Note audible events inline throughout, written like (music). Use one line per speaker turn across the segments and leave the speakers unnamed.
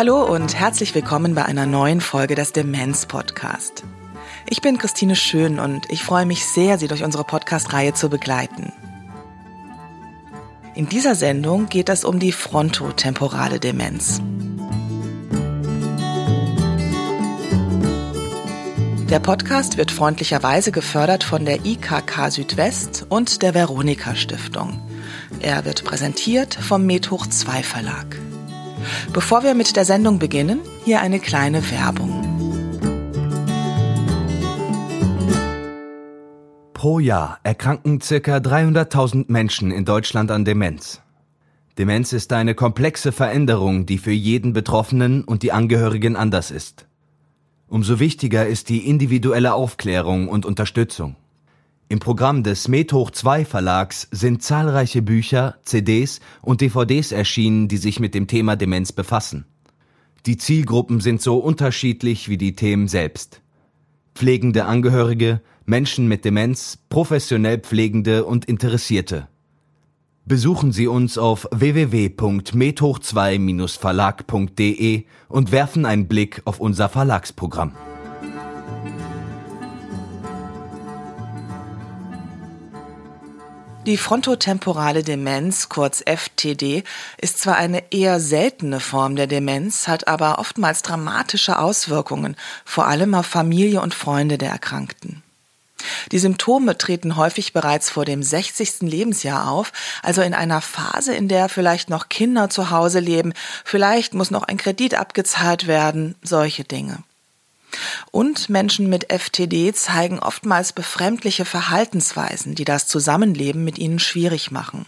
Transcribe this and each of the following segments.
Hallo und herzlich willkommen bei einer neuen Folge des Demenz Podcast. Ich bin Christine Schön und ich freue mich sehr, Sie durch unsere Podcast-Reihe zu begleiten. In dieser Sendung geht es um die frontotemporale Demenz. Der Podcast wird freundlicherweise gefördert von der IKK Südwest und der Veronika Stiftung. Er wird präsentiert vom Medhoch 2 Verlag. Bevor wir mit der Sendung beginnen, hier eine kleine Werbung.
Pro Jahr erkranken circa 300.000 Menschen in Deutschland an Demenz. Demenz ist eine komplexe Veränderung, die für jeden Betroffenen und die Angehörigen anders ist. Umso wichtiger ist die individuelle Aufklärung und Unterstützung. Im Programm des Methoch 2 Verlags sind zahlreiche Bücher, CDs und DVDs erschienen, die sich mit dem Thema Demenz befassen. Die Zielgruppen sind so unterschiedlich wie die Themen selbst. Pflegende Angehörige, Menschen mit Demenz, professionell Pflegende und Interessierte. Besuchen Sie uns auf www.methoch2-verlag.de und werfen einen Blick auf unser Verlagsprogramm.
Die frontotemporale Demenz, kurz FTD, ist zwar eine eher seltene Form der Demenz, hat aber oftmals dramatische Auswirkungen, vor allem auf Familie und Freunde der Erkrankten. Die Symptome treten häufig bereits vor dem 60. Lebensjahr auf, also in einer Phase, in der vielleicht noch Kinder zu Hause leben, vielleicht muss noch ein Kredit abgezahlt werden, solche Dinge. Und Menschen mit FTD zeigen oftmals befremdliche Verhaltensweisen, die das Zusammenleben mit ihnen schwierig machen.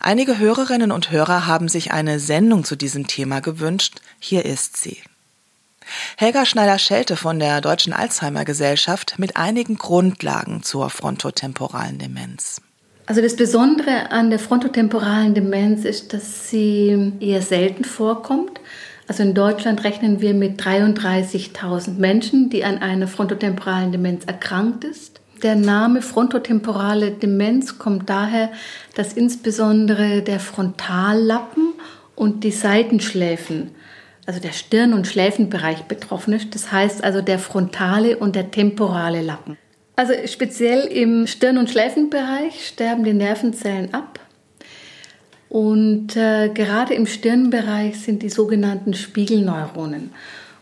Einige Hörerinnen und Hörer haben sich eine Sendung zu diesem Thema gewünscht. Hier ist sie. Helga Schneider-Schelte von der Deutschen Alzheimer Gesellschaft mit einigen Grundlagen zur frontotemporalen Demenz.
Also das Besondere an der frontotemporalen Demenz ist, dass sie eher selten vorkommt. Also in Deutschland rechnen wir mit 33.000 Menschen, die an einer frontotemporalen Demenz erkrankt ist. Der Name frontotemporale Demenz kommt daher, dass insbesondere der Frontallappen und die Seitenschläfen, also der Stirn- und Schläfenbereich betroffen ist. Das heißt also der frontale und der temporale Lappen. Also speziell im Stirn- und Schläfenbereich sterben die Nervenzellen ab und äh, gerade im Stirnbereich sind die sogenannten Spiegelneuronen.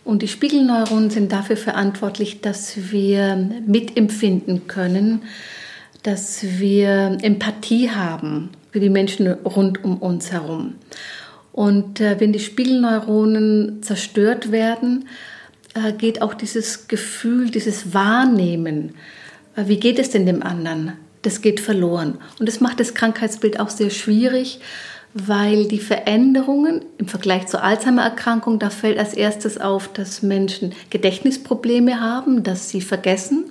Und die Spiegelneuronen sind dafür verantwortlich, dass wir mitempfinden können, dass wir Empathie haben für die Menschen rund um uns herum. Und äh, wenn die Spiegelneuronen zerstört werden, äh, geht auch dieses Gefühl, dieses Wahrnehmen, äh, wie geht es denn dem anderen, das geht verloren. Und das macht das Krankheitsbild auch sehr schwierig, weil die Veränderungen im Vergleich zur Alzheimer-Erkrankung, da fällt als erstes auf, dass Menschen Gedächtnisprobleme haben, dass sie vergessen.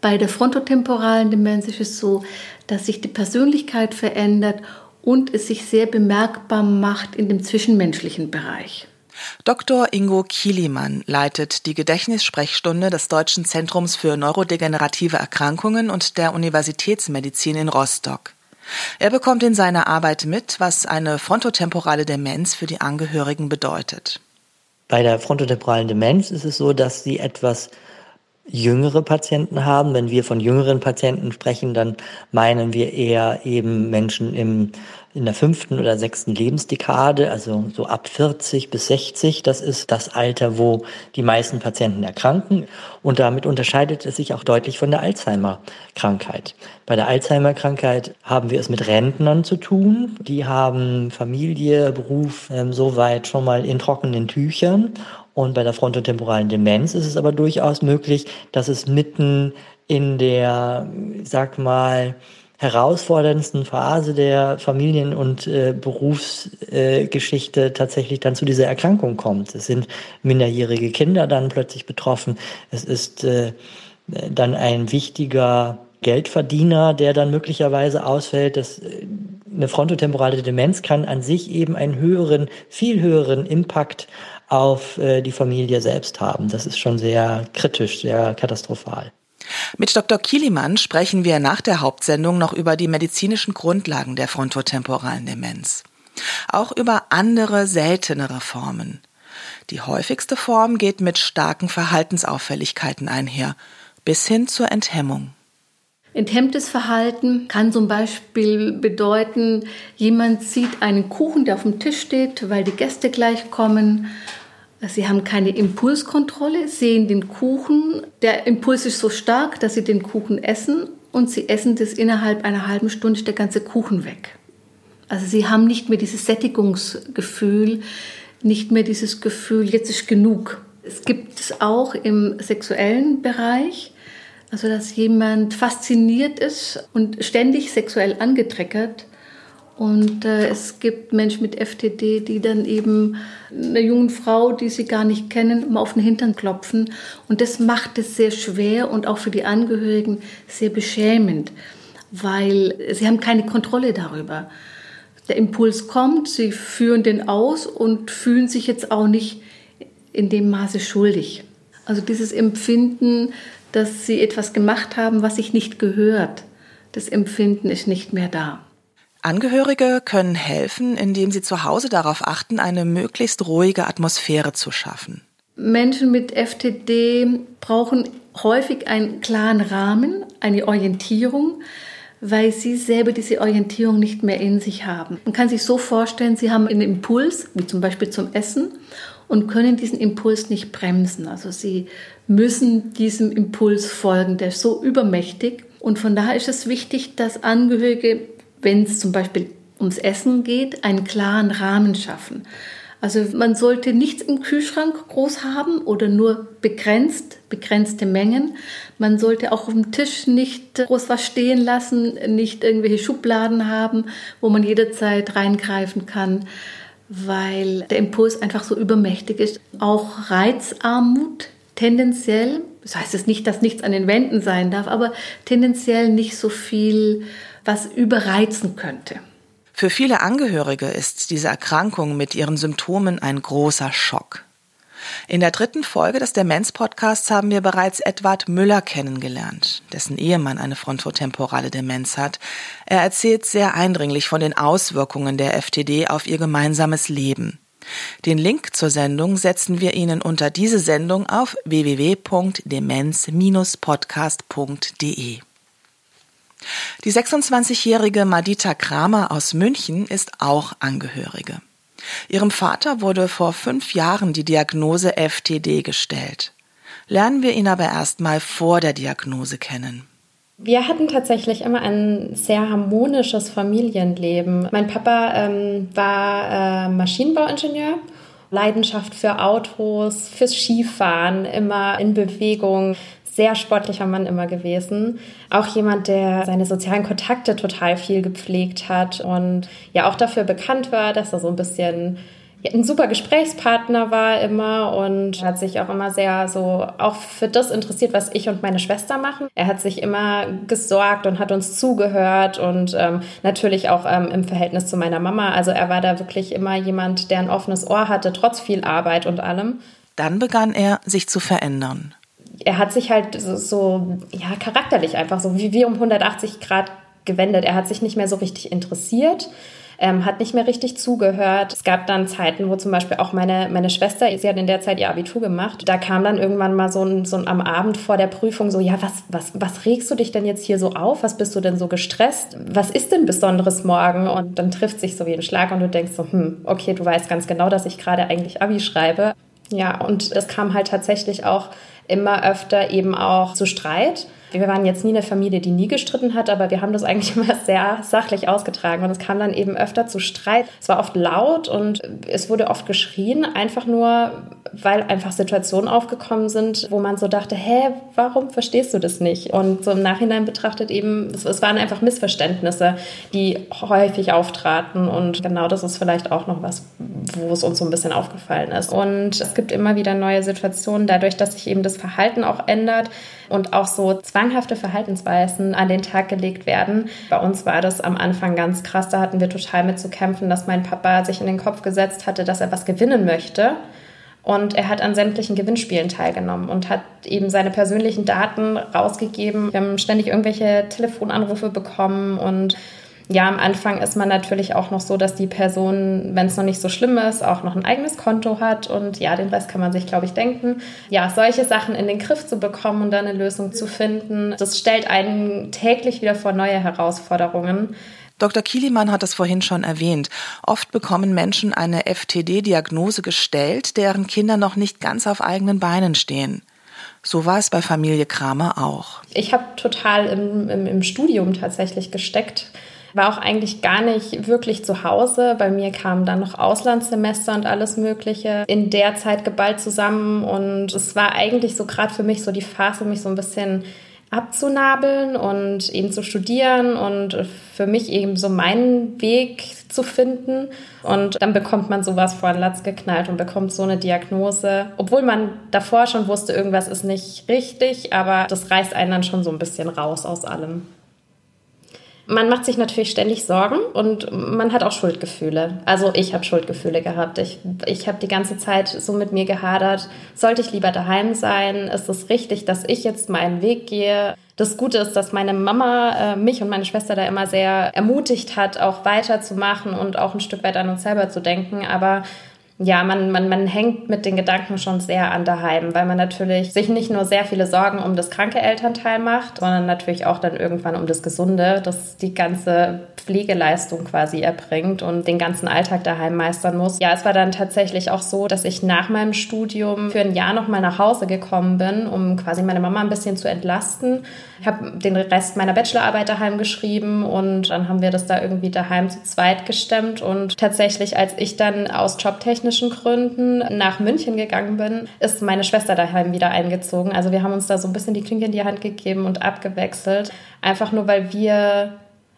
Bei der frontotemporalen Demenz ist es so, dass sich die Persönlichkeit verändert und es sich sehr bemerkbar macht in dem zwischenmenschlichen Bereich.
Dr. Ingo Kielimann leitet die Gedächtnissprechstunde des Deutschen Zentrums für neurodegenerative Erkrankungen und der Universitätsmedizin in Rostock. Er bekommt in seiner Arbeit mit, was eine frontotemporale Demenz für die Angehörigen bedeutet.
Bei der frontotemporalen Demenz ist es so, dass sie etwas jüngere Patienten haben. Wenn wir von jüngeren Patienten sprechen, dann meinen wir eher eben Menschen im in der fünften oder sechsten Lebensdekade, also so ab 40 bis 60. Das ist das Alter, wo die meisten Patienten erkranken. Und damit unterscheidet es sich auch deutlich von der Alzheimer-Krankheit. Bei der Alzheimer-Krankheit haben wir es mit Rentnern zu tun. Die haben Familie, Beruf ähm, soweit schon mal in trockenen Tüchern. Und bei der frontotemporalen Demenz ist es aber durchaus möglich, dass es mitten in der, sag mal, herausforderndsten Phase der Familien- und äh, Berufsgeschichte äh, tatsächlich dann zu dieser Erkrankung kommt. Es sind minderjährige Kinder dann plötzlich betroffen. Es ist äh, dann ein wichtiger Geldverdiener, der dann möglicherweise ausfällt. Das, äh, eine frontotemporale Demenz kann an sich eben einen höheren, viel höheren Impact auf äh, die Familie selbst haben. Das ist schon sehr kritisch, sehr katastrophal.
Mit Dr. Kielimann sprechen wir nach der Hauptsendung noch über die medizinischen Grundlagen der frontotemporalen Demenz. Auch über andere, seltenere Formen. Die häufigste Form geht mit starken Verhaltensauffälligkeiten einher, bis hin zur Enthemmung.
Enthemmtes Verhalten kann zum Beispiel bedeuten, jemand sieht einen Kuchen, der auf dem Tisch steht, weil die Gäste gleich kommen. Sie haben keine Impulskontrolle, sehen den Kuchen. Der Impuls ist so stark, dass sie den Kuchen essen und sie essen das innerhalb einer halben Stunde der ganze Kuchen weg. Also sie haben nicht mehr dieses Sättigungsgefühl, nicht mehr dieses Gefühl, jetzt ist genug. Es gibt es auch im sexuellen Bereich, also dass jemand fasziniert ist und ständig sexuell angetreckert. Und äh, es gibt Menschen mit FTD, die dann eben einer jungen Frau, die sie gar nicht kennen, mal auf den Hintern klopfen. Und das macht es sehr schwer und auch für die Angehörigen sehr beschämend, weil sie haben keine Kontrolle darüber der Impuls kommt, sie führen den aus und fühlen sich jetzt auch nicht in dem Maße schuldig. Also dieses Empfinden, dass sie etwas gemacht haben, was sich nicht gehört, das Empfinden ist nicht mehr da.
Angehörige können helfen, indem sie zu Hause darauf achten, eine möglichst ruhige Atmosphäre zu schaffen.
Menschen mit FTD brauchen häufig einen klaren Rahmen, eine Orientierung, weil sie selber diese Orientierung nicht mehr in sich haben. Man kann sich so vorstellen, sie haben einen Impuls, wie zum Beispiel zum Essen, und können diesen Impuls nicht bremsen. Also sie müssen diesem Impuls folgen, der ist so übermächtig. Und von daher ist es wichtig, dass Angehörige, wenn es zum Beispiel ums Essen geht, einen klaren Rahmen schaffen. Also man sollte nichts im Kühlschrank groß haben oder nur begrenzt, begrenzte Mengen. Man sollte auch auf dem Tisch nicht groß was stehen lassen, nicht irgendwelche Schubladen haben, wo man jederzeit reingreifen kann, weil der Impuls einfach so übermächtig ist. Auch Reizarmut tendenziell, das heißt es nicht, dass nichts an den Wänden sein darf, aber tendenziell nicht so viel, was überreizen könnte.
Für viele Angehörige ist diese Erkrankung mit ihren Symptomen ein großer Schock. In der dritten Folge des Demenz-Podcasts haben wir bereits Edward Müller kennengelernt, dessen Ehemann eine frontotemporale Demenz hat. Er erzählt sehr eindringlich von den Auswirkungen der FTD auf ihr gemeinsames Leben. Den Link zur Sendung setzen wir Ihnen unter diese Sendung auf www.demenz-podcast.de. Die 26-jährige Madita Kramer aus München ist auch Angehörige. Ihrem Vater wurde vor fünf Jahren die Diagnose FTD gestellt. Lernen wir ihn aber erst mal vor der Diagnose kennen.
Wir hatten tatsächlich immer ein sehr harmonisches Familienleben. Mein Papa ähm, war äh, Maschinenbauingenieur, Leidenschaft für Autos, fürs Skifahren, immer in Bewegung, sehr sportlicher Mann immer gewesen. Auch jemand, der seine sozialen Kontakte total viel gepflegt hat und ja auch dafür bekannt war, dass er so ein bisschen ein super Gesprächspartner war immer und hat sich auch immer sehr so auch für das interessiert, was ich und meine Schwester machen. Er hat sich immer gesorgt und hat uns zugehört und ähm, natürlich auch ähm, im Verhältnis zu meiner Mama. Also er war da wirklich immer jemand, der ein offenes Ohr hatte, trotz viel Arbeit und allem.
Dann begann er, sich zu verändern
er hat sich halt so, so, ja, charakterlich einfach so wie wir um 180 Grad gewendet. Er hat sich nicht mehr so richtig interessiert. Ähm, hat nicht mehr richtig zugehört. Es gab dann Zeiten, wo zum Beispiel auch meine, meine Schwester, sie hat in der Zeit ihr Abitur gemacht, da kam dann irgendwann mal so ein, so ein am Abend vor der Prüfung so, ja, was, was, was regst du dich denn jetzt hier so auf? Was bist du denn so gestresst? Was ist denn Besonderes morgen? Und dann trifft sich so wie ein Schlag und du denkst so, hm, okay, du weißt ganz genau, dass ich gerade eigentlich Abi schreibe. Ja, und das kam halt tatsächlich auch immer öfter eben auch zu Streit. Wir waren jetzt nie eine Familie, die nie gestritten hat, aber wir haben das eigentlich (laughs) immer sehr sachlich ausgetragen und es kam dann eben öfter zu Streit. Es war oft laut und es wurde oft geschrien, einfach nur, weil einfach Situationen aufgekommen sind, wo man so dachte, hä, warum verstehst du das nicht? Und so im Nachhinein betrachtet eben, es, es waren einfach Missverständnisse, die häufig auftraten und genau das ist vielleicht auch noch was, wo es uns so ein bisschen aufgefallen ist. Und es gibt immer wieder neue Situationen, dadurch, dass sich eben das Verhalten auch ändert und auch so zwanghafte Verhaltensweisen an den Tag gelegt werden. Bei uns war das am Anfang ganz krass, da hatten wir total mit zu kämpfen, dass mein Papa sich in den Kopf gesetzt hatte, dass er was gewinnen möchte Und er hat an sämtlichen Gewinnspielen teilgenommen und hat eben seine persönlichen Daten rausgegeben. Wir haben ständig irgendwelche Telefonanrufe bekommen und ja, am Anfang ist man natürlich auch noch so, dass die Person, wenn es noch nicht so schlimm ist, auch noch ein eigenes Konto hat und ja, den Rest kann man sich, glaube ich, denken. Ja, solche Sachen in den Griff zu bekommen und dann eine Lösung zu finden, das stellt einen täglich wieder vor neue Herausforderungen.
Dr. Kielimann hat es vorhin schon erwähnt. Oft bekommen Menschen eine FTD-Diagnose gestellt, deren Kinder noch nicht ganz auf eigenen Beinen stehen. So war es bei Familie Kramer auch.
Ich habe total im, im, im Studium tatsächlich gesteckt war auch eigentlich gar nicht wirklich zu Hause. Bei mir kamen dann noch Auslandssemester und alles Mögliche in der Zeit geballt zusammen. Und es war eigentlich so gerade für mich so die Phase, mich so ein bisschen abzunabeln und eben zu studieren und für mich eben so meinen Weg zu finden. Und dann bekommt man sowas vor den Latz geknallt und bekommt so eine Diagnose, obwohl man davor schon wusste, irgendwas ist nicht richtig, aber das reißt einen dann schon so ein bisschen raus aus allem. Man macht sich natürlich ständig Sorgen und man hat auch Schuldgefühle. Also ich habe Schuldgefühle gehabt. Ich, ich habe die ganze Zeit so mit mir gehadert. Sollte ich lieber daheim sein? Ist es richtig, dass ich jetzt meinen Weg gehe? Das Gute ist, dass meine Mama äh, mich und meine Schwester da immer sehr ermutigt hat, auch weiterzumachen und auch ein Stück weit an uns selber zu denken. Aber ja, man, man, man hängt mit den Gedanken schon sehr an daheim, weil man natürlich sich nicht nur sehr viele Sorgen um das kranke Elternteil macht, sondern natürlich auch dann irgendwann um das Gesunde, das die ganze Pflegeleistung quasi erbringt und den ganzen Alltag daheim meistern muss. Ja, es war dann tatsächlich auch so, dass ich nach meinem Studium für ein Jahr nochmal nach Hause gekommen bin, um quasi meine Mama ein bisschen zu entlasten. Ich habe den Rest meiner Bachelorarbeit daheim geschrieben und dann haben wir das da irgendwie daheim zu zweit gestemmt und tatsächlich, als ich dann aus Jobtechnik technischen Gründen nach München gegangen bin, ist meine Schwester daheim wieder eingezogen. Also wir haben uns da so ein bisschen die Klinke in die Hand gegeben und abgewechselt. Einfach nur, weil wir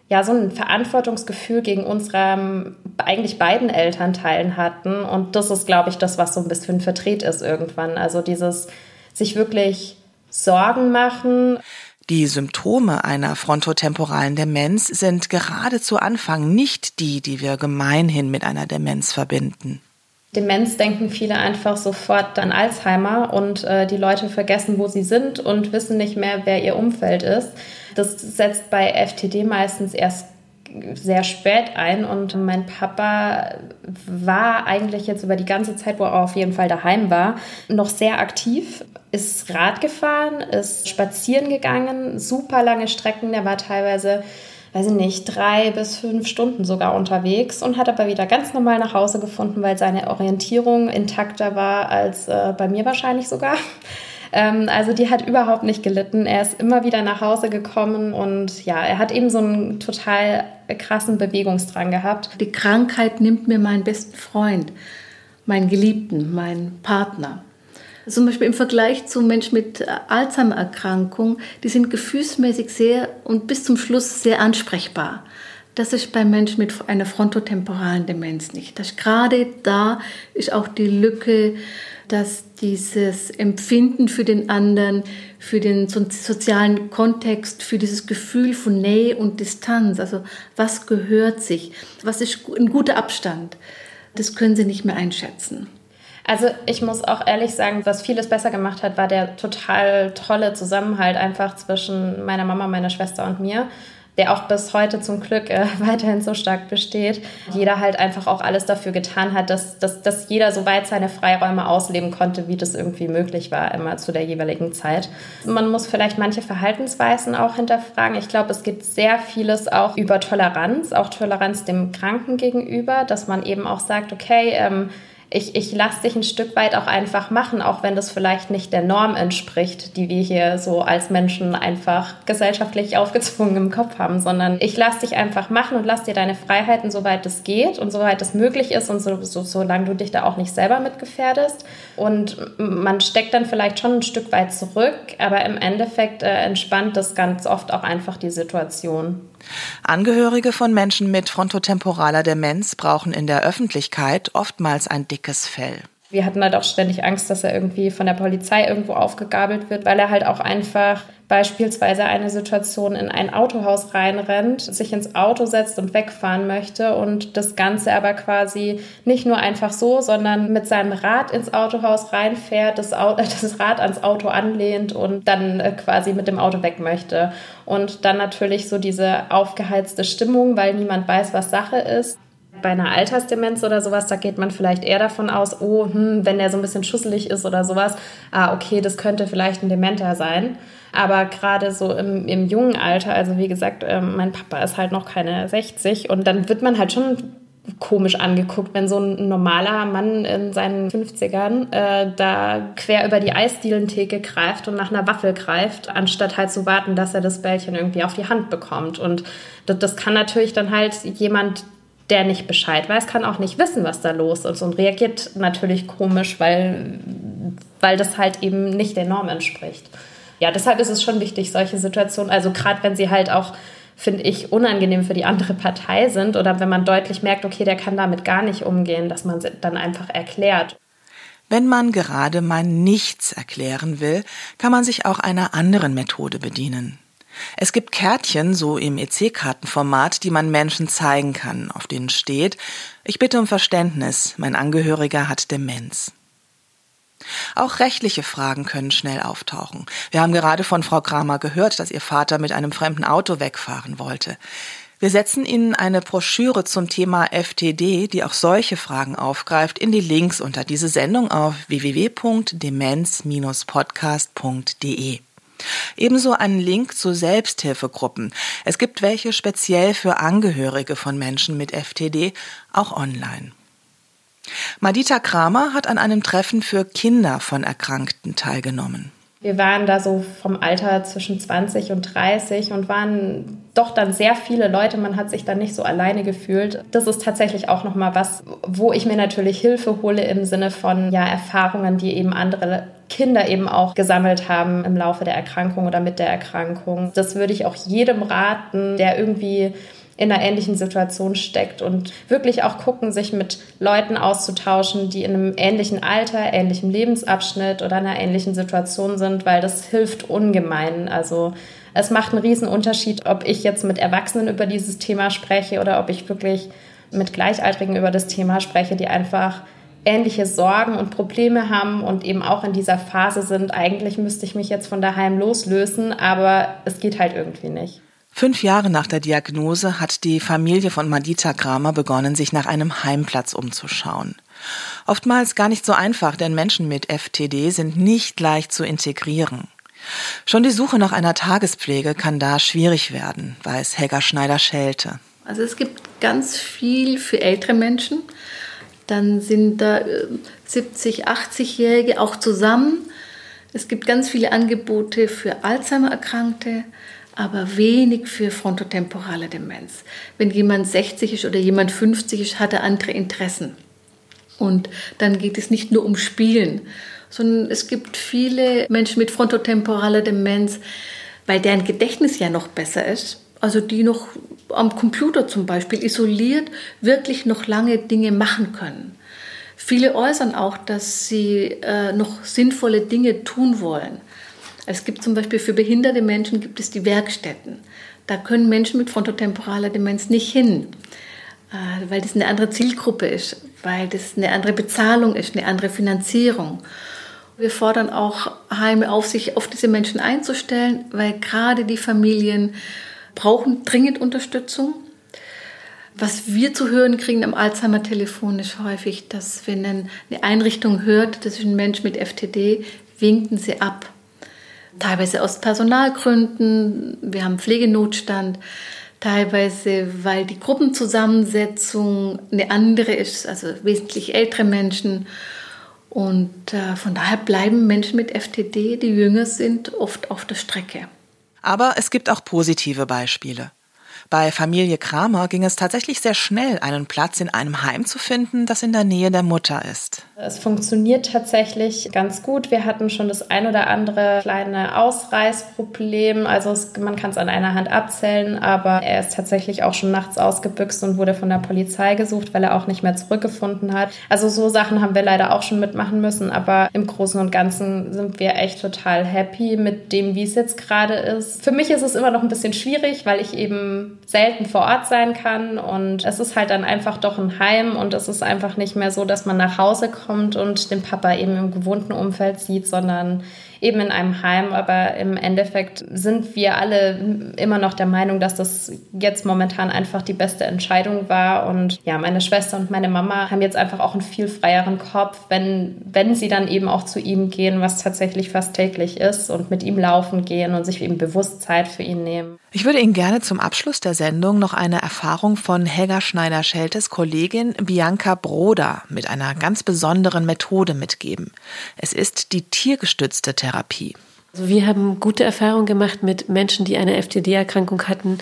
ja so ein Verantwortungsgefühl gegen unsere eigentlich beiden Elternteilen hatten. Und das ist, glaube ich, das, was so ein bisschen verdreht ist irgendwann. Also dieses sich wirklich Sorgen machen.
Die Symptome einer frontotemporalen Demenz sind gerade zu Anfang nicht die, die wir gemeinhin mit einer Demenz verbinden.
Demenz denken viele einfach sofort an Alzheimer und äh, die Leute vergessen, wo sie sind und wissen nicht mehr, wer ihr Umfeld ist. Das setzt bei FTD meistens erst sehr spät ein und mein Papa war eigentlich jetzt über die ganze Zeit, wo er auf jeden Fall daheim war, noch sehr aktiv, ist Rad gefahren, ist spazieren gegangen, super lange Strecken, der war teilweise weiß ich nicht, drei bis fünf Stunden sogar unterwegs und hat aber wieder ganz normal nach Hause gefunden, weil seine Orientierung intakter war als äh, bei mir wahrscheinlich sogar. (laughs) Ähm, also die hat überhaupt nicht gelitten. Er ist immer wieder nach Hause gekommen und ja, er hat eben so einen total krassen Bewegungsdrang gehabt.
Die Krankheit nimmt mir meinen besten Freund, meinen Geliebten, meinen Partner. Zum Beispiel im Vergleich zu Menschen mit Alzheimer-Erkrankung, die sind gefühlsmäßig sehr und bis zum Schluss sehr ansprechbar. Das ist bei Menschen mit einer frontotemporalen Demenz nicht. Das gerade da ist auch die Lücke, dass dieses Empfinden für den anderen, für den sozialen Kontext, für dieses Gefühl von Nähe und Distanz, also was gehört sich, was ist ein guter Abstand, das können sie nicht mehr einschätzen.
Also ich muss auch ehrlich sagen, was vieles besser gemacht hat, war der total tolle Zusammenhalt einfach zwischen meiner Mama, meiner Schwester und mir der auch bis heute zum Glück äh, (laughs) weiterhin so stark besteht. Jeder halt einfach auch alles dafür getan hat, dass, dass, dass jeder so weit seine Freiräume ausleben konnte, wie das irgendwie möglich war, immer zu der jeweiligen Zeit. Man muss vielleicht manche Verhaltensweisen auch hinterfragen. Ich glaube, es gibt sehr vieles auch über Toleranz, auch Toleranz dem Kranken gegenüber, dass man eben auch sagt, okay, ähm, ich, ich lasse dich ein Stück weit auch einfach machen, auch wenn das vielleicht nicht der Norm entspricht, die wir hier so als Menschen einfach gesellschaftlich aufgezwungen im Kopf haben, sondern ich lasse dich einfach machen und lass dir deine Freiheiten, soweit es geht und soweit es möglich ist und so, so, solange du dich da auch nicht selber mit gefährdest. Und man steckt dann vielleicht schon ein Stück weit zurück, aber im Endeffekt äh, entspannt das ganz oft auch einfach die Situation.
Angehörige von Menschen mit frontotemporaler Demenz brauchen in der Öffentlichkeit oftmals ein dickes Fell.
Wir hatten halt auch ständig Angst, dass er irgendwie von der Polizei irgendwo aufgegabelt wird, weil er halt auch einfach beispielsweise eine Situation in ein Autohaus reinrennt, sich ins Auto setzt und wegfahren möchte und das Ganze aber quasi nicht nur einfach so, sondern mit seinem Rad ins Autohaus reinfährt, das, Auto, (laughs) das Rad ans Auto anlehnt und dann äh, quasi mit dem Auto weg möchte. Und dann natürlich so diese aufgeheizte Stimmung, weil niemand weiß, was Sache ist. Bei einer Altersdemenz oder sowas, da geht man vielleicht eher davon aus, oh, hm, wenn der so ein bisschen schusselig ist oder sowas, ah, okay, das könnte vielleicht ein Dementer sein. Aber gerade so im, im jungen Alter, also wie gesagt, äh, mein Papa ist halt noch keine 60 und dann wird man halt schon komisch angeguckt, wenn so ein normaler Mann in seinen 50ern äh, da quer über die Eisdielentheke greift und nach einer Waffel greift, anstatt halt zu warten, dass er das Bällchen irgendwie auf die Hand bekommt. Und das, das kann natürlich dann halt jemand, der nicht Bescheid weiß, kann auch nicht wissen, was da los ist und reagiert natürlich komisch, weil, weil das halt eben nicht der Norm entspricht ja, deshalb ist es schon wichtig, solche Situationen, also gerade wenn sie halt auch, finde ich, unangenehm für die andere Partei sind oder wenn man deutlich merkt, okay, der kann damit gar nicht umgehen, dass man dann einfach erklärt.
Wenn man gerade mal nichts erklären will, kann man sich auch einer anderen Methode bedienen. Es gibt Kärtchen, so im EC-Kartenformat, die man Menschen zeigen kann, auf denen steht, ich bitte um Verständnis, mein Angehöriger hat Demenz. Auch rechtliche Fragen können schnell auftauchen. Wir haben gerade von Frau Kramer gehört, dass ihr Vater mit einem fremden Auto wegfahren wollte. Wir setzen Ihnen eine Broschüre zum Thema FTD, die auch solche Fragen aufgreift, in die Links unter diese Sendung auf www.demenz-podcast.de. Ebenso einen Link zu Selbsthilfegruppen. Es gibt welche speziell für Angehörige von Menschen mit FTD, auch online. Madita Kramer hat an einem Treffen für Kinder von Erkrankten teilgenommen.
Wir waren da so vom Alter zwischen 20 und 30 und waren doch dann sehr viele Leute. Man hat sich dann nicht so alleine gefühlt. Das ist tatsächlich auch nochmal was, wo ich mir natürlich Hilfe hole im Sinne von ja, Erfahrungen, die eben andere Kinder eben auch gesammelt haben im Laufe der Erkrankung oder mit der Erkrankung. Das würde ich auch jedem raten, der irgendwie in einer ähnlichen Situation steckt und wirklich auch gucken, sich mit Leuten auszutauschen, die in einem ähnlichen Alter, ähnlichem Lebensabschnitt oder einer ähnlichen Situation sind, weil das hilft ungemein. Also es macht einen riesen Unterschied, ob ich jetzt mit Erwachsenen über dieses Thema spreche oder ob ich wirklich mit Gleichaltrigen über das Thema spreche, die einfach ähnliche Sorgen und Probleme haben und eben auch in dieser Phase sind, eigentlich müsste ich mich jetzt von daheim loslösen, aber es geht halt irgendwie nicht.
Fünf Jahre nach der Diagnose hat die Familie von Madita Kramer begonnen, sich nach einem Heimplatz umzuschauen. Oftmals gar nicht so einfach, denn Menschen mit FTD sind nicht leicht zu integrieren. Schon die Suche nach einer Tagespflege kann da schwierig werden, weiß Helga Schneider-Schelte.
Also es gibt ganz viel für ältere Menschen. Dann sind da 70, äh, 80-Jährige auch zusammen. Es gibt ganz viele Angebote für Alzheimer-Erkrankte aber wenig für frontotemporale Demenz. Wenn jemand 60 ist oder jemand 50 ist, hat er andere Interessen. Und dann geht es nicht nur um Spielen, sondern es gibt viele Menschen mit frontotemporaler Demenz, weil deren Gedächtnis ja noch besser ist, also die noch am Computer zum Beispiel isoliert wirklich noch lange Dinge machen können. Viele äußern auch, dass sie äh, noch sinnvolle Dinge tun wollen. Es gibt zum Beispiel für behinderte Menschen gibt es die Werkstätten. Da können Menschen mit frontotemporaler Demenz nicht hin, äh, weil das eine andere Zielgruppe ist, weil das eine andere Bezahlung ist, eine andere Finanzierung. Wir fordern auch Heime auf, sich auf diese Menschen einzustellen, weil gerade die Familien brauchen dringend Unterstützung. Was wir zu hören kriegen am Alzheimer-Telefon ist häufig, dass wenn eine Einrichtung hört, das ist ein Mensch mit FTD, winken sie ab teilweise aus Personalgründen, wir haben Pflegenotstand, teilweise weil die Gruppenzusammensetzung eine andere ist, also wesentlich ältere Menschen. Und äh, von daher bleiben Menschen mit FTD, die jünger sind, oft auf der Strecke.
Aber es gibt auch positive Beispiele. Bei Familie Kramer ging es tatsächlich sehr schnell, einen Platz in einem Heim zu finden, das in der Nähe der Mutter ist.
Es funktioniert tatsächlich ganz gut. Wir hatten schon das ein oder andere kleine Ausreißproblem. Also es, man kann es an einer Hand abzählen, aber er ist tatsächlich auch schon nachts ausgebüxt und wurde von der Polizei gesucht, weil er auch nicht mehr zurückgefunden hat. Also so Sachen haben wir leider auch schon mitmachen müssen, aber im Großen und Ganzen sind wir echt total happy mit dem, wie es jetzt gerade ist. Für mich ist es immer noch ein bisschen schwierig, weil ich eben selten vor Ort sein kann und es ist halt dann einfach doch ein Heim und es ist einfach nicht mehr so, dass man nach Hause kommt und den Papa eben im gewohnten Umfeld sieht, sondern eben in einem Heim. Aber im Endeffekt sind wir alle immer noch der Meinung, dass das jetzt momentan einfach die beste Entscheidung war. Und ja, meine Schwester und meine Mama haben jetzt einfach auch einen viel freieren Kopf, wenn, wenn sie dann eben auch zu ihm gehen, was tatsächlich fast täglich ist und mit ihm laufen gehen und sich eben bewusst Zeit für ihn nehmen.
Ich würde Ihnen gerne zum Abschluss der Sendung noch eine Erfahrung von Helga Schneider-Scheltes Kollegin Bianca Broder mit einer ganz besonderen Methode mitgeben. Es ist die tiergestützte Therapie.
Also wir haben gute Erfahrungen gemacht mit Menschen, die eine FTD-Erkrankung hatten,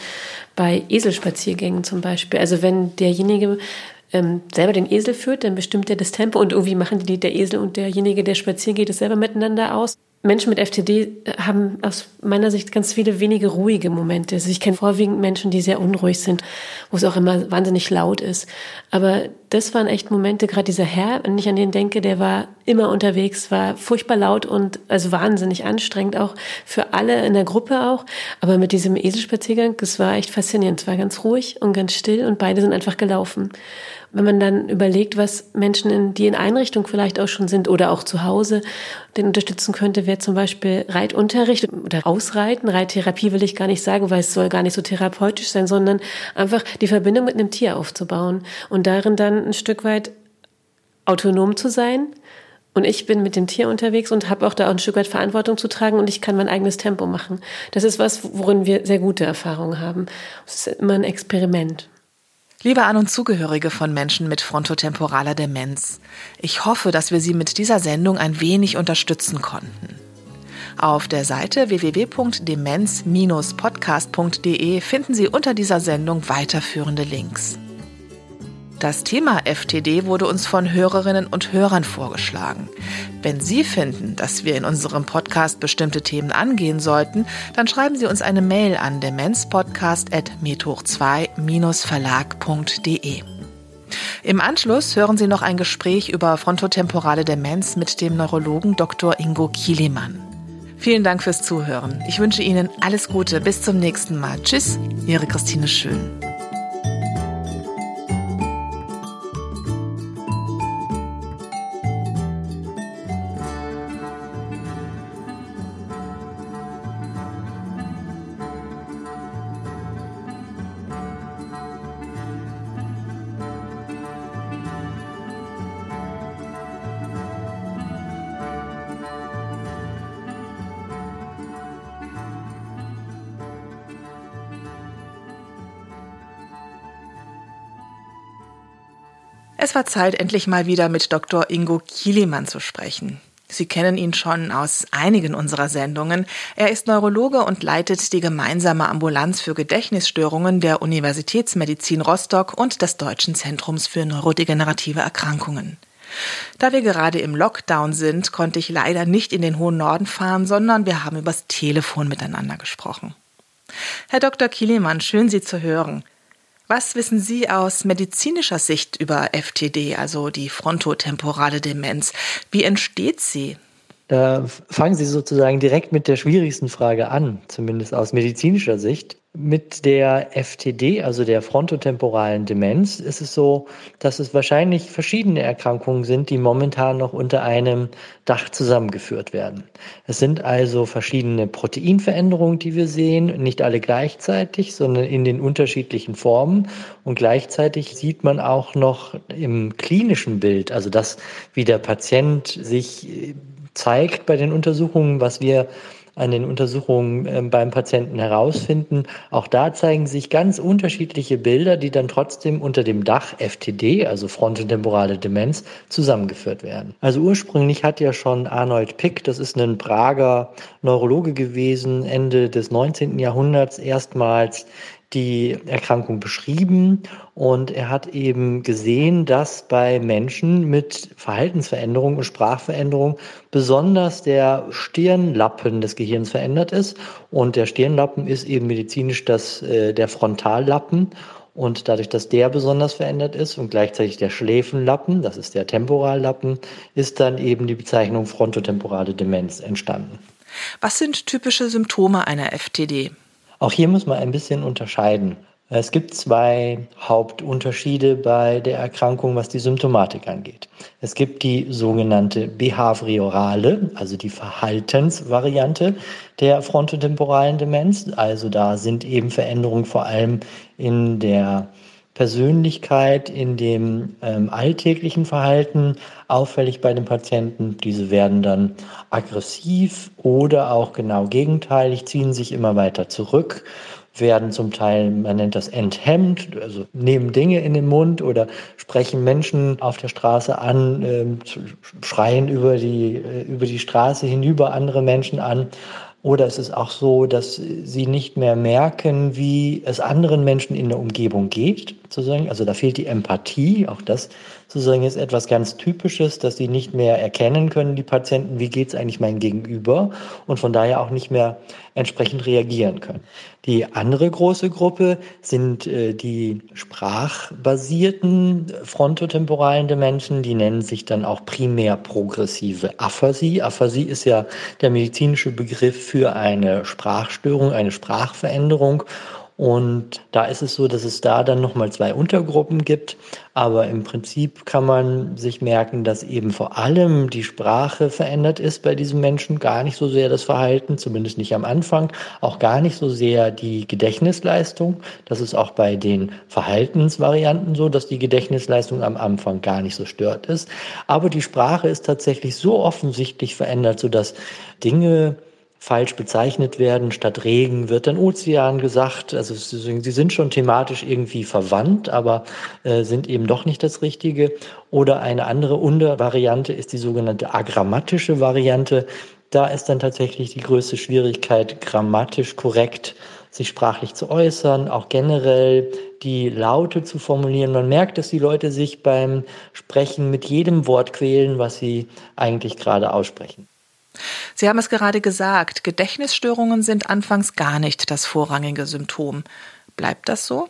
bei Eselspaziergängen zum Beispiel. Also wenn derjenige ähm, selber den Esel führt, dann bestimmt er das Tempo und irgendwie machen die der Esel und derjenige, der spazieren geht, es selber miteinander aus. Menschen mit FTD haben aus meiner Sicht ganz viele wenige ruhige Momente. Also ich kenne vorwiegend Menschen, die sehr unruhig sind, wo es auch immer wahnsinnig laut ist. Aber das waren echt Momente, gerade dieser Herr, wenn ich an den denke, der war immer unterwegs, war furchtbar laut und also wahnsinnig anstrengend auch für alle in der Gruppe auch. Aber mit diesem Eselspaziergang, das war echt faszinierend. Es war ganz ruhig und ganz still und beide sind einfach gelaufen. Wenn man dann überlegt, was Menschen, in, die in Einrichtung vielleicht auch schon sind oder auch zu Hause, den unterstützen könnte, wäre zum Beispiel Reitunterricht oder Ausreiten. Reittherapie will ich gar nicht sagen, weil es soll gar nicht so therapeutisch sein, sondern einfach die Verbindung mit einem Tier aufzubauen und darin dann ein Stück weit autonom zu sein. Und ich bin mit dem Tier unterwegs und habe auch da ein Stück weit Verantwortung zu tragen und ich kann mein eigenes Tempo machen. Das ist was, worin wir sehr gute Erfahrungen haben. Es ist immer ein Experiment.
Liebe An- und Zugehörige von Menschen mit frontotemporaler Demenz, ich hoffe, dass wir Sie mit dieser Sendung ein wenig unterstützen konnten. Auf der Seite www.demenz-podcast.de finden Sie unter dieser Sendung weiterführende Links. Das Thema FTD wurde uns von Hörerinnen und Hörern vorgeschlagen. Wenn Sie finden, dass wir in unserem Podcast bestimmte Themen angehen sollten, dann schreiben Sie uns eine Mail an demenzpodcast.methoch2-verlag.de. Im Anschluss hören Sie noch ein Gespräch über frontotemporale Demenz mit dem Neurologen Dr. Ingo Kielemann. Vielen Dank fürs Zuhören. Ich wünsche Ihnen alles Gute. Bis zum nächsten Mal. Tschüss, Ihre Christine Schön. Es war Zeit, endlich mal wieder mit Dr. Ingo Kielemann zu sprechen. Sie kennen ihn schon aus einigen unserer Sendungen. Er ist Neurologe und leitet die gemeinsame Ambulanz für Gedächtnisstörungen der Universitätsmedizin Rostock und des Deutschen Zentrums für neurodegenerative Erkrankungen. Da wir gerade im Lockdown sind, konnte ich leider nicht in den hohen Norden fahren, sondern wir haben übers Telefon miteinander gesprochen. Herr Dr. Kielemann, schön Sie zu hören. Was wissen Sie aus medizinischer Sicht über FTD, also die frontotemporale Demenz? Wie entsteht sie?
Da fangen Sie sozusagen direkt mit der schwierigsten Frage an, zumindest aus medizinischer Sicht. Mit der FTD, also der frontotemporalen Demenz, ist es so, dass es wahrscheinlich verschiedene Erkrankungen sind, die momentan noch unter einem Dach zusammengeführt werden. Es sind also verschiedene Proteinveränderungen, die wir sehen, nicht alle gleichzeitig, sondern in den unterschiedlichen Formen. Und gleichzeitig sieht man auch noch im klinischen Bild, also das, wie der Patient sich zeigt bei den Untersuchungen, was wir an den Untersuchungen ähm, beim Patienten herausfinden. Auch da zeigen sich ganz unterschiedliche Bilder, die dann trotzdem unter dem Dach FTD, also frontotemporale Demenz, zusammengeführt werden. Also ursprünglich hat ja schon Arnold Pick, das ist ein Prager Neurologe gewesen, Ende des 19. Jahrhunderts erstmals die Erkrankung beschrieben und er hat eben gesehen, dass bei Menschen mit Verhaltensveränderung und Sprachveränderung besonders der Stirnlappen des Gehirns verändert ist und der Stirnlappen ist eben medizinisch das, äh, der Frontallappen und dadurch, dass der besonders verändert ist und gleichzeitig der Schläfenlappen, das ist der Temporallappen, ist dann eben die Bezeichnung frontotemporale Demenz entstanden.
Was sind typische Symptome einer FTD?
Auch hier muss man ein bisschen unterscheiden. Es gibt zwei Hauptunterschiede bei der Erkrankung, was die Symptomatik angeht. Es gibt die sogenannte behaviorale, also die Verhaltensvariante der frontotemporalen Demenz. Also da sind eben Veränderungen vor allem in der Persönlichkeit, in dem ähm, alltäglichen Verhalten auffällig bei den Patienten. Diese werden dann aggressiv oder auch genau gegenteilig, ziehen sich immer weiter zurück werden zum Teil, man nennt das enthemmt, also nehmen Dinge in den Mund oder sprechen Menschen auf der Straße an, äh, schreien über die, äh, über die Straße hinüber andere Menschen an. Oder es ist auch so, dass sie nicht mehr merken, wie es anderen Menschen in der Umgebung geht, sozusagen. Also da fehlt die Empathie. Auch das sozusagen ist etwas ganz Typisches, dass sie nicht mehr erkennen können, die Patienten, wie geht es eigentlich meinem Gegenüber und von daher auch nicht mehr entsprechend reagieren können. Die andere große Gruppe sind äh, die sprachbasierten frontotemporalen Demenzen, die nennen sich dann auch primär progressive Aphasie. Aphasie ist ja der medizinische Begriff für eine Sprachstörung, eine Sprachveränderung und da ist es so, dass es da dann nochmal zwei Untergruppen gibt. Aber im Prinzip kann man sich merken, dass eben vor allem die Sprache verändert ist bei diesen Menschen, gar nicht so sehr das Verhalten, zumindest nicht am Anfang, auch gar nicht so sehr die Gedächtnisleistung. Das ist auch bei den Verhaltensvarianten so, dass die Gedächtnisleistung am Anfang gar nicht so stört ist. Aber die Sprache ist tatsächlich so offensichtlich verändert, sodass Dinge falsch bezeichnet werden. Statt Regen wird dann Ozean gesagt. Also sie sind schon thematisch irgendwie verwandt, aber äh, sind eben doch nicht das Richtige. Oder eine andere Untervariante ist die sogenannte agrammatische Variante. Da ist dann tatsächlich die größte Schwierigkeit, grammatisch korrekt sich sprachlich zu äußern, auch generell die Laute zu formulieren. Man merkt, dass die Leute sich beim Sprechen mit jedem Wort quälen, was sie eigentlich gerade aussprechen.
Sie haben es gerade gesagt, Gedächtnisstörungen sind anfangs gar nicht das vorrangige Symptom. Bleibt das so?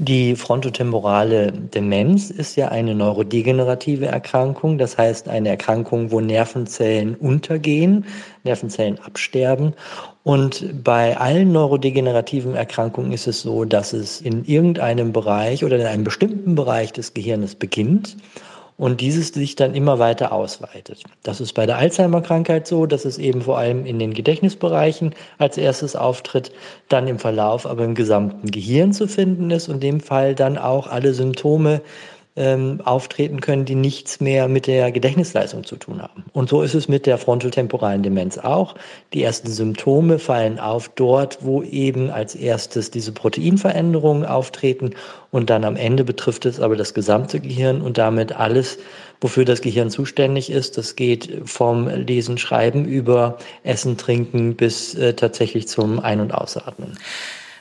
Die frontotemporale Demenz ist ja eine neurodegenerative Erkrankung, das heißt eine Erkrankung, wo Nervenzellen untergehen, Nervenzellen absterben. Und bei allen neurodegenerativen Erkrankungen ist es so, dass es in irgendeinem Bereich oder in einem bestimmten Bereich des Gehirnes beginnt und dieses sich dann immer weiter ausweitet. Das ist bei der Alzheimer-Krankheit so, dass es eben vor allem in den Gedächtnisbereichen als erstes auftritt, dann im Verlauf aber im gesamten Gehirn zu finden ist und in dem Fall dann auch alle Symptome ähm, auftreten können, die nichts mehr mit der Gedächtnisleistung zu tun haben. Und so ist es mit der frontotemporalen Demenz auch. Die ersten Symptome fallen auf dort, wo eben als erstes diese Proteinveränderungen auftreten und dann am Ende betrifft es aber das gesamte Gehirn und damit alles, wofür das Gehirn zuständig ist. Das geht vom Lesen, Schreiben über Essen, Trinken bis äh, tatsächlich zum Ein- und Ausatmen.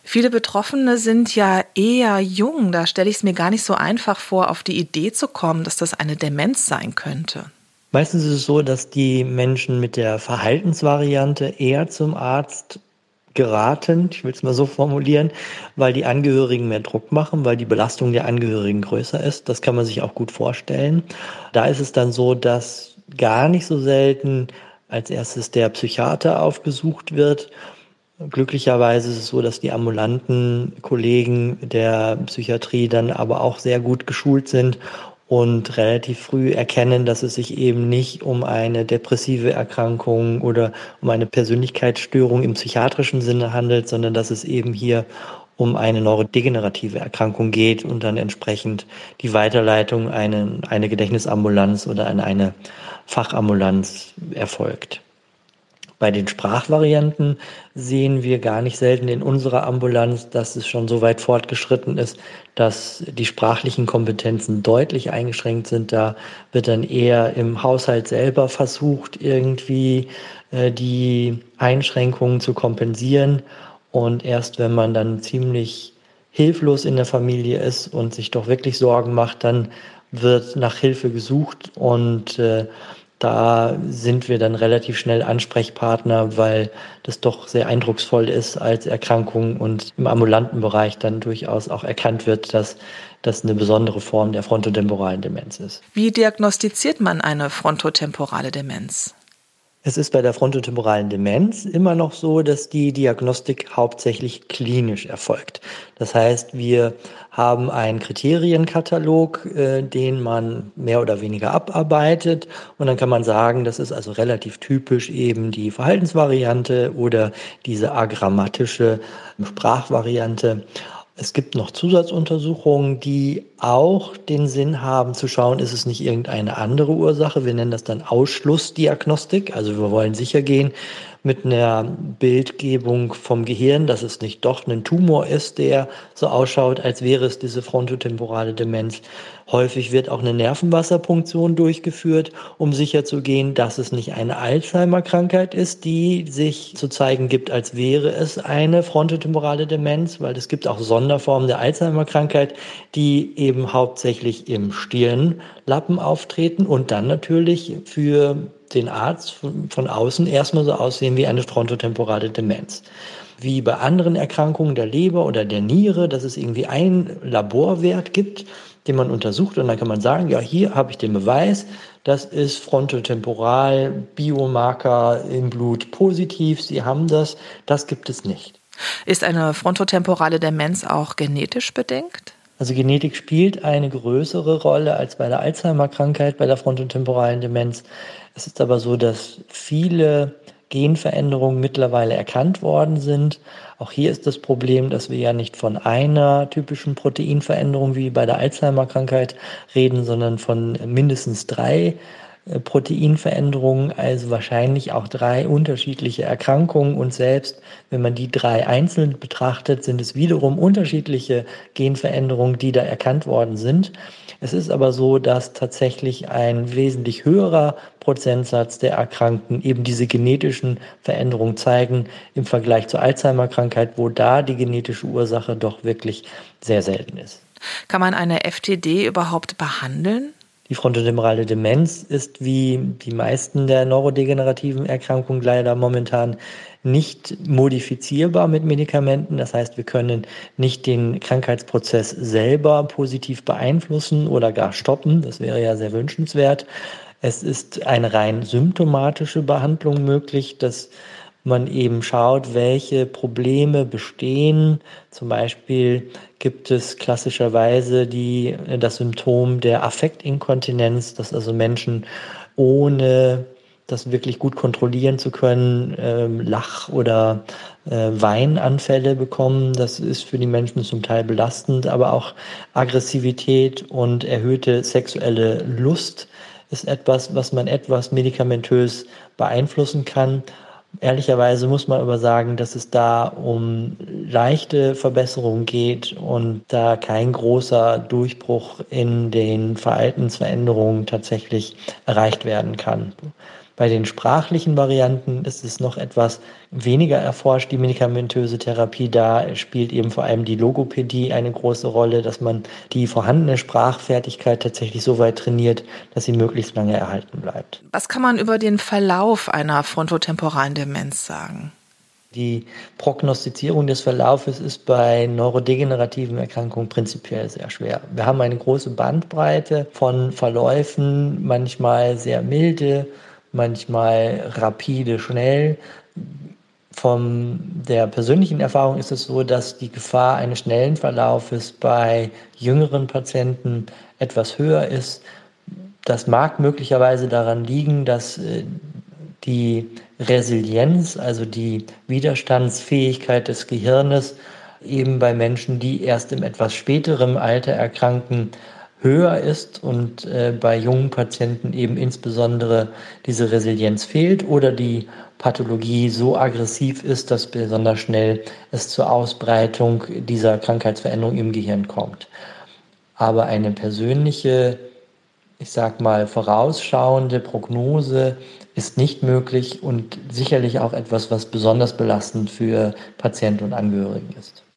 Viele Betroffene sind ja eher jung. Da stelle ich es mir gar nicht so einfach vor, auf die Idee zu kommen, dass das eine Demenz sein könnte.
Meistens ist es so, dass die Menschen mit der Verhaltensvariante eher zum Arzt geraten, ich will es mal so formulieren, weil die Angehörigen mehr Druck machen, weil die Belastung der Angehörigen größer ist. Das kann man sich auch gut vorstellen. Da ist es dann so, dass gar nicht so selten als erstes der Psychiater aufgesucht wird Glücklicherweise ist es so, dass die ambulanten Kollegen der Psychiatrie dann aber auch sehr gut geschult sind und relativ früh erkennen, dass es sich eben nicht um eine depressive Erkrankung oder um eine Persönlichkeitsstörung im psychiatrischen Sinne handelt, sondern dass es eben hier um eine neurodegenerative Erkrankung geht und dann entsprechend die Weiterleitung eine, eine Gedächtnisambulanz oder an eine Fachambulanz erfolgt. Bei den Sprachvarianten sehen wir gar nicht selten in unserer Ambulanz, dass es schon so weit fortgeschritten ist, dass die sprachlichen Kompetenzen deutlich eingeschränkt sind. Da wird dann eher im Haushalt selber versucht, irgendwie äh, die Einschränkungen zu kompensieren. Und erst wenn man dann ziemlich hilflos in der Familie ist und sich doch wirklich Sorgen macht, dann wird nach Hilfe gesucht und äh, da sind wir dann relativ schnell Ansprechpartner, weil das doch sehr eindrucksvoll ist als Erkrankung und im ambulanten Bereich dann durchaus auch erkannt wird, dass das eine besondere Form der frontotemporalen Demenz ist.
Wie diagnostiziert man eine frontotemporale Demenz?
Es ist bei der frontotemporalen Demenz immer noch so, dass die Diagnostik hauptsächlich klinisch erfolgt. Das heißt, wir haben einen Kriterienkatalog, äh, den man mehr oder weniger abarbeitet. Und dann kann man sagen, das ist also relativ typisch eben die Verhaltensvariante oder diese agrammatische Sprachvariante. Es gibt noch Zusatzuntersuchungen, die auch den Sinn haben zu schauen, ist es nicht irgendeine andere Ursache. Wir nennen das dann Ausschlussdiagnostik. Also wir wollen sicher gehen, mit einer Bildgebung vom Gehirn, dass es nicht doch ein Tumor ist, der so ausschaut, als wäre es diese frontotemporale Demenz. Häufig wird auch eine Nervenwasserpunktion durchgeführt, um sicherzugehen, dass es nicht eine Alzheimer-Krankheit ist, die sich zu zeigen gibt, als wäre es eine frontotemporale Demenz, weil es gibt auch Sonderformen der Alzheimer-Krankheit, die eben hauptsächlich im Stirnlappen auftreten und dann natürlich für den Arzt von, außen erstmal so aussehen wie eine frontotemporale Demenz. Wie bei anderen Erkrankungen der Leber oder der Niere, dass es irgendwie einen Laborwert gibt, den man untersucht und dann kann man sagen, ja, hier habe ich den Beweis, das ist frontotemporal, Biomarker im Blut positiv, Sie haben das, das gibt es nicht.
Ist eine frontotemporale Demenz auch genetisch bedingt?
Also Genetik spielt eine größere Rolle als bei der Alzheimer-Krankheit, bei der frontotemporalen Demenz. Es ist aber so, dass viele Genveränderungen mittlerweile erkannt worden sind. Auch hier ist das Problem, dass wir ja nicht von einer typischen Proteinveränderung wie bei der Alzheimer-Krankheit reden, sondern von mindestens drei Proteinveränderungen, also wahrscheinlich auch drei unterschiedliche Erkrankungen. Und selbst wenn man die drei einzeln betrachtet, sind es wiederum unterschiedliche Genveränderungen, die da erkannt worden sind. Es ist aber so, dass tatsächlich ein wesentlich höherer Prozentsatz der Erkrankten eben diese genetischen Veränderungen zeigen im Vergleich zur Alzheimer-Krankheit, wo da die genetische Ursache doch wirklich sehr selten ist.
Kann man eine FTD überhaupt behandeln?
Die frontotemporale Demenz ist wie die meisten der neurodegenerativen Erkrankungen leider momentan nicht modifizierbar mit Medikamenten. Das heißt, wir können nicht den Krankheitsprozess selber positiv beeinflussen oder gar stoppen. Das wäre ja sehr wünschenswert. Es ist eine rein symptomatische Behandlung möglich. Das man eben schaut, welche Probleme bestehen. Zum Beispiel gibt es klassischerweise die, das Symptom der Affektinkontinenz, dass also Menschen ohne das wirklich gut kontrollieren zu können, ähm, Lach- oder äh, Weinanfälle bekommen. Das ist für die Menschen zum Teil belastend, aber auch Aggressivität und erhöhte sexuelle Lust ist etwas, was man etwas medikamentös beeinflussen kann. Ehrlicherweise muss man aber sagen, dass es da um leichte Verbesserungen geht und da kein großer Durchbruch in den Verhaltensveränderungen tatsächlich erreicht werden kann. Bei den sprachlichen Varianten ist es noch etwas weniger erforscht, die medikamentöse Therapie. Da spielt eben vor allem die Logopädie eine große Rolle, dass man die vorhandene Sprachfertigkeit tatsächlich so weit trainiert, dass sie möglichst lange erhalten bleibt.
Was kann man über den Verlauf einer frontotemporalen Demenz sagen?
Die Prognostizierung des Verlaufes ist bei neurodegenerativen Erkrankungen prinzipiell sehr schwer. Wir haben eine große Bandbreite von Verläufen, manchmal sehr milde, manchmal rapide, schnell. Von der persönlichen Erfahrung ist es so, dass die Gefahr eines schnellen Verlaufes bei jüngeren Patienten etwas höher ist. Das mag möglicherweise daran liegen, dass äh, die Resilienz, also die Widerstandsfähigkeit des Gehirnes, eben bei Menschen, die erst im etwas späteren Alter erkranken, höher ist und äh, bei jungen Patienten eben insbesondere diese Resilienz fehlt oder die Pathologie so aggressiv ist, dass besonders schnell es zur Ausbreitung dieser Krankheitsveränderung im Gehirn kommt. Aber eine persönliche, ich sag mal, vorausschauende Prognose ist nicht möglich und sicherlich auch etwas, was besonders belastend für Patienten und Angehörigen ist.